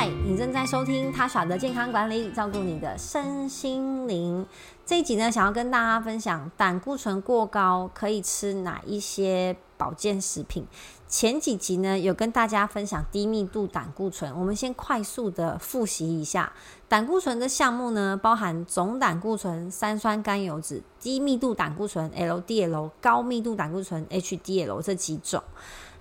嗨，你正在收听他耍的健康管理，照顾你的身心灵。这一集呢，想要跟大家分享胆固醇过高可以吃哪一些保健食品。前几集呢，有跟大家分享低密度胆固醇，我们先快速的复习一下胆固醇的项目呢，包含总胆固醇、三酸甘油脂、低密度胆固醇 （LDL）、高密度胆固醇 （HDL） 这几种。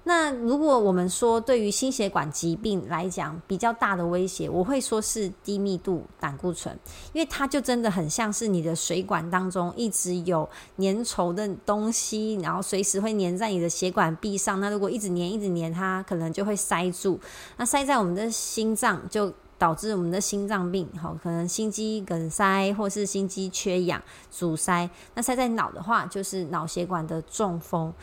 那如果我们说对于心血管疾病来讲比较大的威胁，我会说是低密度胆固醇，因为它就真的很像是你的水管当中一直有粘稠的东西，然后随时会粘在你的血管壁上。那如果一直粘一直粘，它可能就会塞住。那塞在我们的心脏，就导致我们的心脏病，好，可能心肌梗塞或是心肌缺氧阻塞。那塞在脑的话，就是脑血管的中风。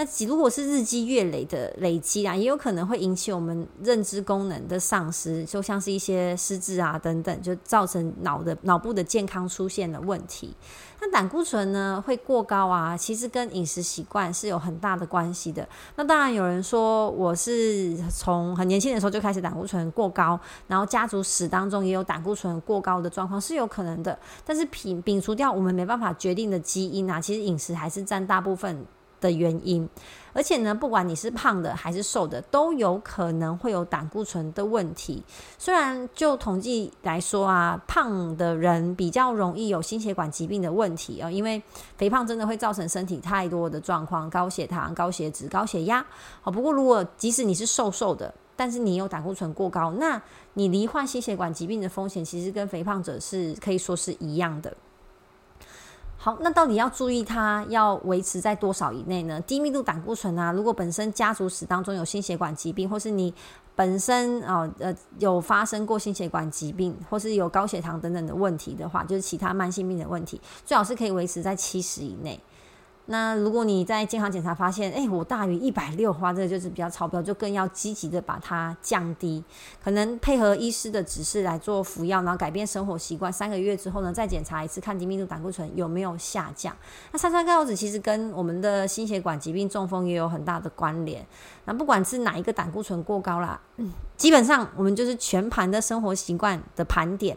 那如果是日积月累的累积啊，也有可能会引起我们认知功能的丧失，就像是一些失智啊等等，就造成脑的脑部的健康出现了问题。那胆固醇呢会过高啊，其实跟饮食习惯是有很大的关系的。那当然有人说我是从很年轻的时候就开始胆固醇过高，然后家族史当中也有胆固醇过高的状况是有可能的。但是摒摒除掉我们没办法决定的基因啊，其实饮食还是占大部分。的原因，而且呢，不管你是胖的还是瘦的，都有可能会有胆固醇的问题。虽然就统计来说啊，胖的人比较容易有心血管疾病的问题啊，因为肥胖真的会造成身体太多的状况，高血糖、高血脂、高血压。好，不过如果即使你是瘦瘦的，但是你有胆固醇过高，那你罹患心血管疾病的风险其实跟肥胖者是可以说是一样的。好，那到底要注意它要维持在多少以内呢？低密度胆固醇啊，如果本身家族史当中有心血管疾病，或是你本身啊呃有发生过心血管疾病，或是有高血糖等等的问题的话，就是其他慢性病的问题，最好是可以维持在七十以内。那如果你在健康检查发现，哎，我大于一百六，话这个就是比较超标，就更要积极的把它降低，可能配合医师的指示来做服药，然后改变生活习惯，三个月之后呢，再检查一次，看低密度胆固醇有没有下降。那三酸甘油酯其实跟我们的心血管疾病、中风也有很大的关联。那不管是哪一个胆固醇过高啦，基本上我们就是全盘的生活习惯的盘点。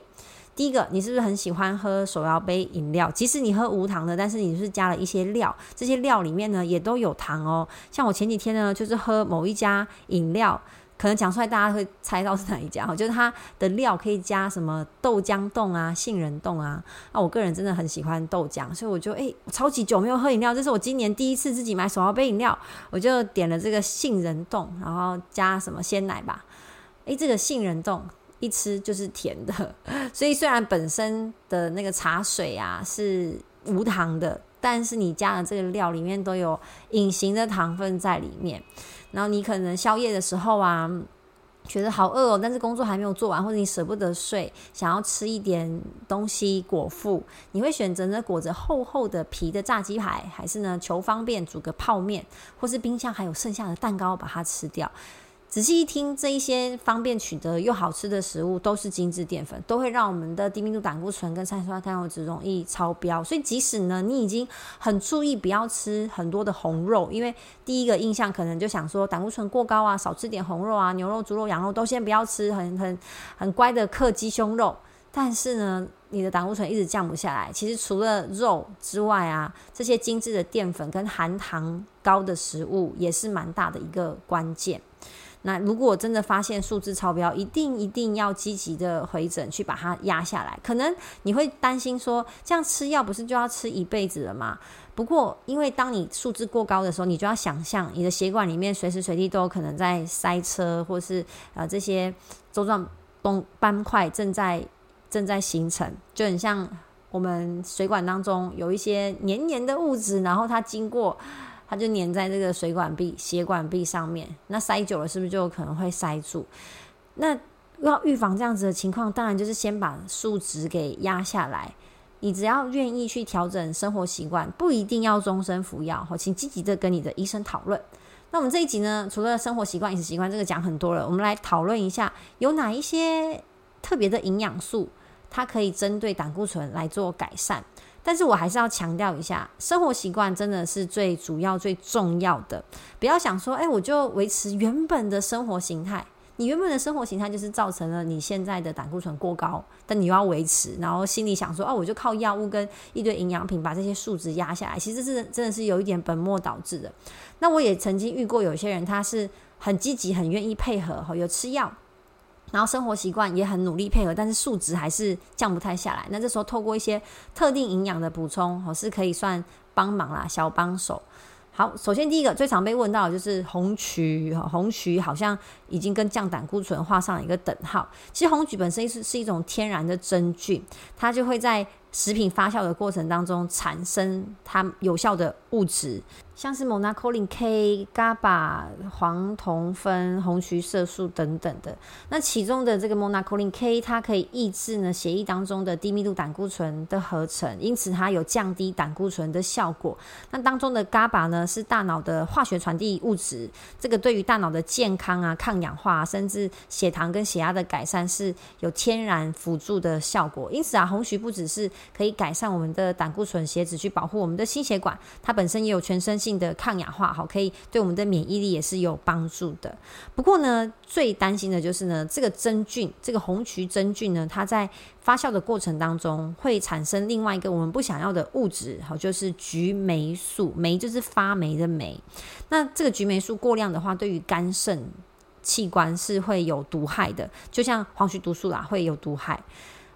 第一个，你是不是很喜欢喝手摇杯饮料？即使你喝无糖的，但是你是加了一些料，这些料里面呢也都有糖哦。像我前几天呢，就是喝某一家饮料，可能讲出来大家会猜到是哪一家哈，就是它的料可以加什么豆浆冻啊、杏仁冻啊。那，我个人真的很喜欢豆浆，所以我就诶，超级久没有喝饮料，这是我今年第一次自己买手摇杯饮料，我就点了这个杏仁冻，然后加什么鲜奶吧。诶，这个杏仁冻。一吃就是甜的，所以虽然本身的那个茶水啊是无糖的，但是你加的这个料里面都有隐形的糖分在里面。然后你可能宵夜的时候啊，觉得好饿哦，但是工作还没有做完，或者你舍不得睡，想要吃一点东西果腹，你会选择呢裹着厚厚的皮的炸鸡排，还是呢求方便煮个泡面，或是冰箱还有剩下的蛋糕把它吃掉？仔细一听，这一些方便取得又好吃的食物都是精致淀粉，都会让我们的低密度胆固醇跟三酸甘油脂容易超标。所以，即使呢你已经很注意不要吃很多的红肉，因为第一个印象可能就想说胆固醇过高啊，少吃点红肉啊，牛肉、猪肉、羊肉都先不要吃，很很很乖的克鸡胸肉。但是呢，你的胆固醇一直降不下来。其实除了肉之外啊，这些精致的淀粉跟含糖高的食物也是蛮大的一个关键。那如果真的发现数字超标，一定一定要积极的回诊去把它压下来。可能你会担心说，这样吃药不是就要吃一辈子了吗？不过，因为当你数字过高的时候，你就要想象你的血管里面随时随地都有可能在塞车，或是呃这些周状斑斑块正在正在形成，就很像我们水管当中有一些黏黏的物质，然后它经过。它就粘在这个水管壁、血管壁上面，那塞久了是不是就有可能会塞住？那要预防这样子的情况，当然就是先把数值给压下来。你只要愿意去调整生活习惯，不一定要终身服药。好，请积极的跟你的医生讨论。那我们这一集呢，除了生活习惯、饮食习惯这个讲很多了，我们来讨论一下有哪一些特别的营养素，它可以针对胆固醇来做改善。但是我还是要强调一下，生活习惯真的是最主要、最重要的。不要想说，哎，我就维持原本的生活形态，你原本的生活形态就是造成了你现在的胆固醇过高，但你又要维持，然后心里想说，哦，我就靠药物跟一堆营养品把这些数值压下来，其实是真的是有一点本末倒置的。那我也曾经遇过有些人，他是很积极、很愿意配合，有吃药，然后生活习惯也很努力配合，但是数值还是降不太下来。那这时候透过一些特定营养的补充，哦，是可以算帮忙啦，小帮手。好，首先第一个最常被问到的就是红曲，红曲好像已经跟降胆固醇画上了一个等号。其实红曲本身是是一种天然的真菌，它就会在食品发酵的过程当中产生它有效的物质。像是 monacolin K、GABA、黄酮酚、红曲色素等等的，那其中的这个 monacolin K，它可以抑制呢血液当中的低密度胆固醇的合成，因此它有降低胆固醇的效果。那当中的 GABA 呢，是大脑的化学传递物质，这个对于大脑的健康啊、抗氧化，甚至血糖跟血压的改善是有天然辅助的效果。因此啊，红曲不只是可以改善我们的胆固醇血脂，去保护我们的心血管，它本身也有全身。性的抗氧化好，可以对我们的免疫力也是有帮助的。不过呢，最担心的就是呢，这个真菌，这个红曲真菌呢，它在发酵的过程当中会产生另外一个我们不想要的物质，好，就是菊霉素。霉就是发霉的霉。那这个菊霉素过量的话，对于肝肾器官是会有毒害的，就像黄曲毒素啦，会有毒害。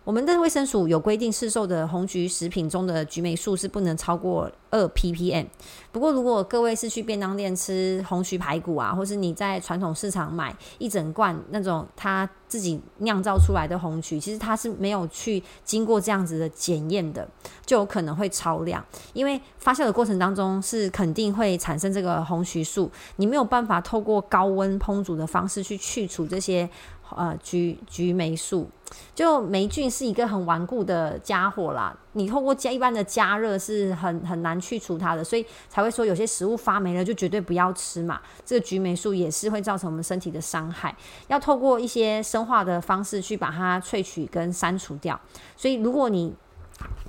我们的卫生署有规定，市售的红橘食品中的菊霉素是不能超过二 ppm。不过，如果各位是去便当店吃红曲排骨啊，或是你在传统市场买一整罐那种他自己酿造出来的红曲，其实它是没有去经过这样子的检验的，就有可能会超量。因为发酵的过程当中是肯定会产生这个红曲素，你没有办法透过高温烹煮的方式去去除这些。呃，菊菊霉素，就霉菌是一个很顽固的家伙啦。你透过加一般的加热是很很难去除它的，所以才会说有些食物发霉了就绝对不要吃嘛。这个菊霉素也是会造成我们身体的伤害，要透过一些生化的方式去把它萃取跟删除掉。所以如果你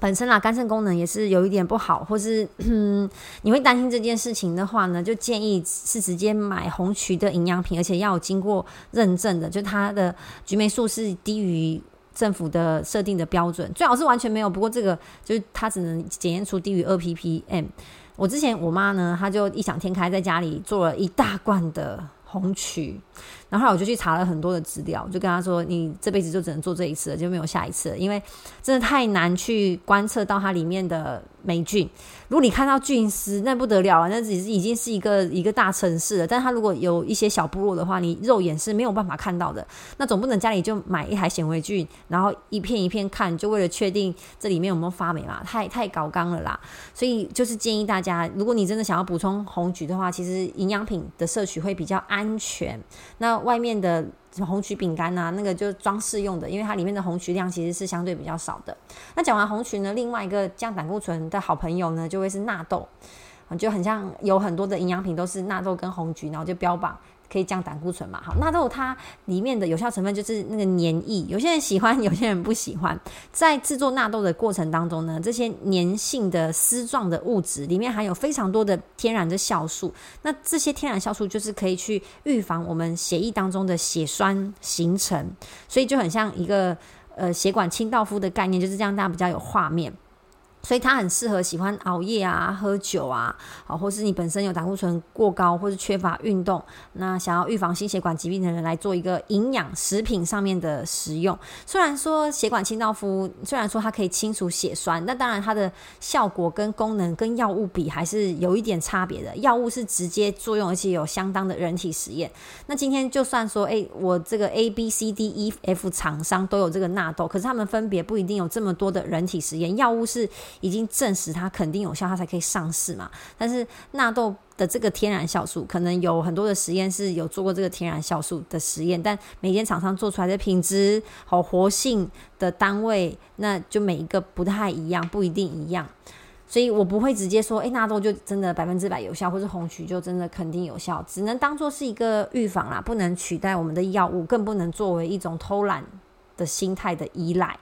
本身啊，肝肾功能也是有一点不好，或是嗯你会担心这件事情的话呢，就建议是直接买红曲的营养品，而且要有经过认证的，就它的菊霉素是低于政府的设定的标准，最好是完全没有。不过这个就是它只能检验出低于二 ppm。我之前我妈呢，她就异想天开，在家里做了一大罐的红曲。然后我就去查了很多的资料，就跟他说：“你这辈子就只能做这一次了，就没有下一次了，因为真的太难去观测到它里面的霉菌。如果你看到菌丝，那不得了啊，那只是已经是一个一个大城市了。但它如果有一些小部落的话，你肉眼是没有办法看到的。那总不能家里就买一台显微镜，然后一片一片看，就为了确定这里面有没有发霉嘛？太太高纲了啦。所以就是建议大家，如果你真的想要补充红菊的话，其实营养品的摄取会比较安全。那外面的红曲饼干呐，那个就是装饰用的，因为它里面的红曲量其实是相对比较少的。那讲完红曲呢，另外一个降胆固醇的好朋友呢，就会是纳豆，就很像有很多的营养品都是纳豆跟红曲，然后就标榜。可以降胆固醇嘛？好，纳豆它里面的有效成分就是那个粘液，有些人喜欢，有些人不喜欢。在制作纳豆的过程当中呢，这些粘性的丝状的物质里面含有非常多的天然的酵素。那这些天然酵素就是可以去预防我们血液当中的血栓形成，所以就很像一个呃血管清道夫的概念，就是这样，大家比较有画面。所以它很适合喜欢熬夜啊、喝酒啊，好，或是你本身有胆固醇过高，或是缺乏运动，那想要预防心血管疾病的人来做一个营养食品上面的食用。虽然说血管清道夫，虽然说它可以清除血栓，那当然它的效果跟功能跟药物比还是有一点差别的。药物是直接作用，而且有相当的人体实验。那今天就算说，哎，我这个 A、B、C、D、E、F 厂商都有这个纳豆，可是他们分别不一定有这么多的人体实验。药物是。已经证实它肯定有效，它才可以上市嘛。但是纳豆的这个天然酵素，可能有很多的实验室有做过这个天然酵素的实验，但每间厂商做出来的品质和活性的单位，那就每一个不太一样，不一定一样。所以我不会直接说，哎，纳豆就真的百分之百有效，或者红曲就真的肯定有效，只能当做是一个预防啦，不能取代我们的药物，更不能作为一种偷懒的心态的依赖。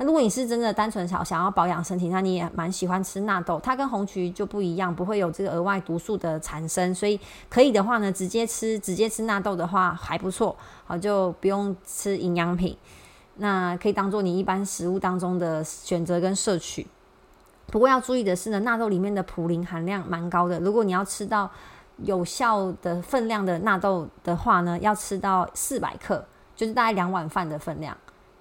那如果你是真的单纯想想要保养身体，那你也蛮喜欢吃纳豆，它跟红曲就不一样，不会有这个额外毒素的产生，所以可以的话呢，直接吃直接吃纳豆的话还不错，好就不用吃营养品，那可以当做你一般食物当中的选择跟摄取。不过要注意的是呢，纳豆里面的普林含量蛮高的，如果你要吃到有效的分量的纳豆的话呢，要吃到四百克，就是大概两碗饭的分量。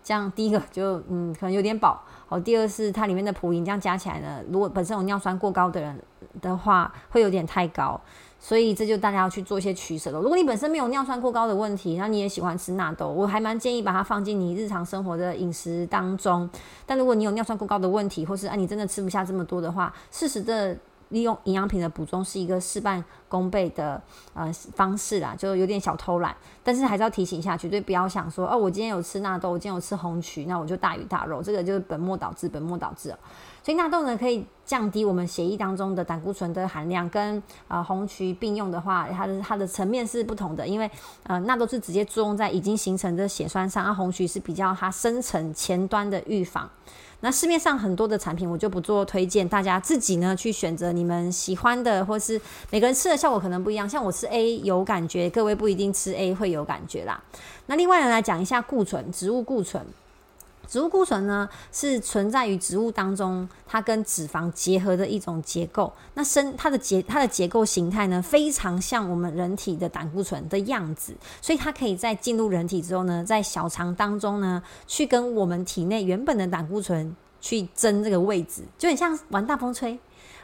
这样第一个就嗯可能有点饱，好，第二是它里面的普林这样加起来呢，如果本身有尿酸过高的人的话，会有点太高，所以这就大家要去做一些取舍了。如果你本身没有尿酸过高的问题，那你也喜欢吃纳豆，我还蛮建议把它放进你日常生活的饮食当中。但如果你有尿酸过高的问题，或是啊你真的吃不下这么多的话，适时的。利用营养品的补充是一个事半功倍的呃方式啦，就有点小偷懒，但是还是要提醒一下，绝对不要想说哦，我今天有吃纳豆，我今天有吃红曲，那我就大鱼大肉，这个就是本末倒置，本末倒置。所以纳豆呢，可以降低我们血液当中的胆固醇的含量，跟呃红曲并用的话，它的它的层面是不同的，因为呃纳豆是直接作用在已经形成的血栓上，而红曲是比较它深层前端的预防。那市面上很多的产品，我就不做推荐，大家自己呢去选择你们喜欢的，或是每个人吃的效果可能不一样。像我吃 A 有感觉，各位不一定吃 A 会有感觉啦。那另外呢，来讲一下固醇，植物固醇。植物固醇呢，是存在于植物当中，它跟脂肪结合的一种结构。那生它的结它的结构形态呢，非常像我们人体的胆固醇的样子，所以它可以在进入人体之后呢，在小肠当中呢，去跟我们体内原本的胆固醇去争这个位置，就很像玩大风吹。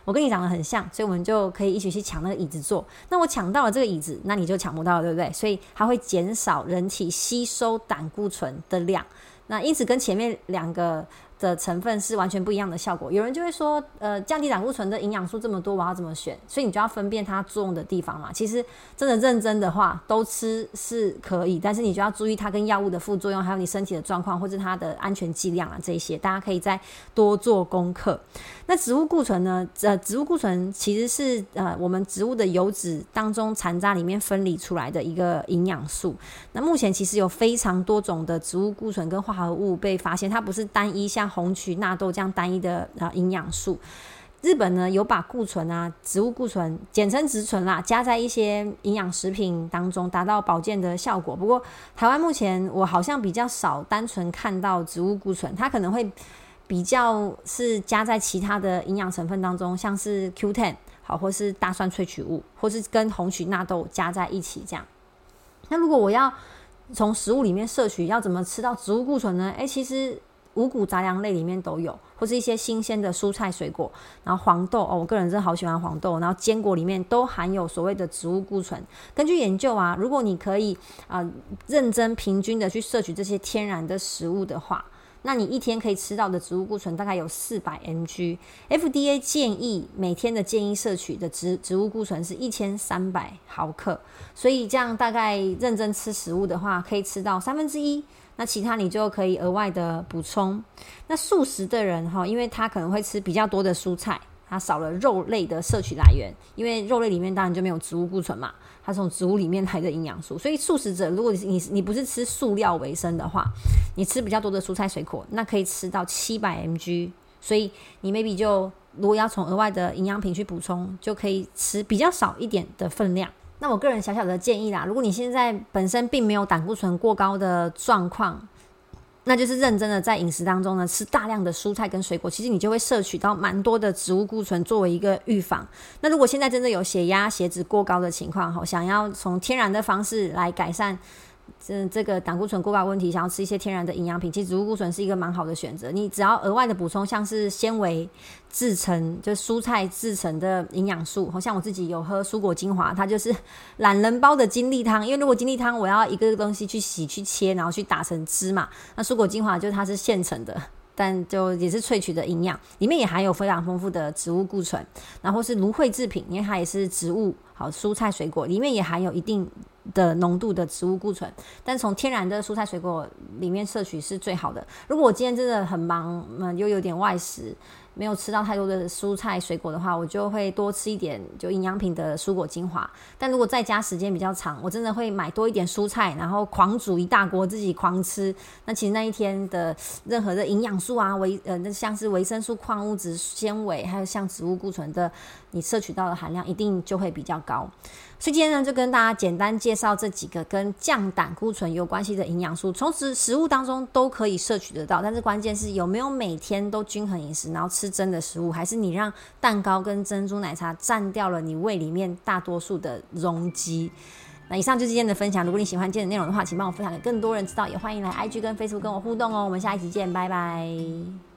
我跟你长得很像，所以我们就可以一起去抢那个椅子坐。那我抢到了这个椅子，那你就抢不到，对不对？所以它会减少人体吸收胆固醇的量。那因此跟前面两个的成分是完全不一样的效果。有人就会说，呃，降低胆固醇的营养素这么多，我要怎么选？所以你就要分辨它作用的地方嘛。其实真的认真的话，都吃是可以，但是你就要注意它跟药物的副作用，还有你身体的状况或者它的安全剂量啊这些，大家可以再多做功课。那植物固醇呢？呃，植物固醇其实是呃我们植物的油脂当中残渣里面分离出来的一个营养素。那目前其实有非常多种的植物固醇跟化合物被发现，它不是单一像红曲、纳豆这样单一的啊营养素。日本呢有把固醇啊，植物固醇简称植醇啦，加在一些营养食品当中，达到保健的效果。不过台湾目前我好像比较少单纯看到植物固醇，它可能会。比较是加在其他的营养成分当中，像是 Q10 好，或是大蒜萃取物，或是跟红曲纳豆加在一起这样。那如果我要从食物里面摄取，要怎么吃到植物固醇呢？诶，其实五谷杂粮类里面都有，或是一些新鲜的蔬菜水果，然后黄豆哦，我个人真的好喜欢黄豆，然后坚果里面都含有所谓的植物固醇。根据研究啊，如果你可以啊认真平均的去摄取这些天然的食物的话。那你一天可以吃到的植物固醇大概有四百 mg，FDA 建议每天的建议摄取的植植物固醇是一千三百毫克，所以这样大概认真吃食物的话，可以吃到三分之一，那其他你就可以额外的补充。那素食的人哈，因为他可能会吃比较多的蔬菜，他少了肉类的摄取来源，因为肉类里面当然就没有植物固醇嘛。它从植物里面来的营养素，所以素食者，如果你你不是吃素料为生的话，你吃比较多的蔬菜水果，那可以吃到七百 mg。所以你 maybe 就如果要从额外的营养品去补充，就可以吃比较少一点的分量。那我个人小小的建议啦，如果你现在本身并没有胆固醇过高的状况。那就是认真的在饮食当中呢，吃大量的蔬菜跟水果，其实你就会摄取到蛮多的植物固醇作为一个预防。那如果现在真的有血压、血脂过高的情况，哈，想要从天然的方式来改善。这这个胆固醇过高问题，想要吃一些天然的营养品，其实植物固醇是一个蛮好的选择。你只要额外的补充，像是纤维制成，就蔬菜制成的营养素，好像我自己有喝蔬果精华，它就是 懒人包的精力汤。因为如果精力汤我要一个东西去洗、去切，然后去打成汁嘛，那蔬果精华就是它是现成的。但就也是萃取的营养，里面也含有非常丰富的植物固醇，然后是芦荟制品，因为它也是植物，好蔬菜水果里面也含有一定的浓度的植物固醇，但从天然的蔬菜水果里面摄取是最好的。如果我今天真的很忙，嗯，又有点外食，没有吃到太多的蔬菜水果的话，我就会多吃一点就营养品的蔬果精华。但如果在家时间比较长，我真的会买多一点蔬菜，然后狂煮一大锅自己狂吃。那其实那一天的任何的营养素啊，维呃，那像是维生素、矿物质、纤维，还有像植物固醇的，你摄取到的含量一定就会比较高。所以今天呢，就跟大家简单介绍这几个跟降胆固醇有关系的营养素，从食食物当中都可以摄取得到。但是关键是有没有每天都均衡饮食，然后吃是真的食物，还是你让蛋糕跟珍珠奶茶占掉了你胃里面大多数的容积？那以上就是今天的分享。如果你喜欢今天的内容的话，请帮我分享给更多人知道，也欢迎来 IG 跟 Facebook 跟我互动哦。我们下一集见，拜拜。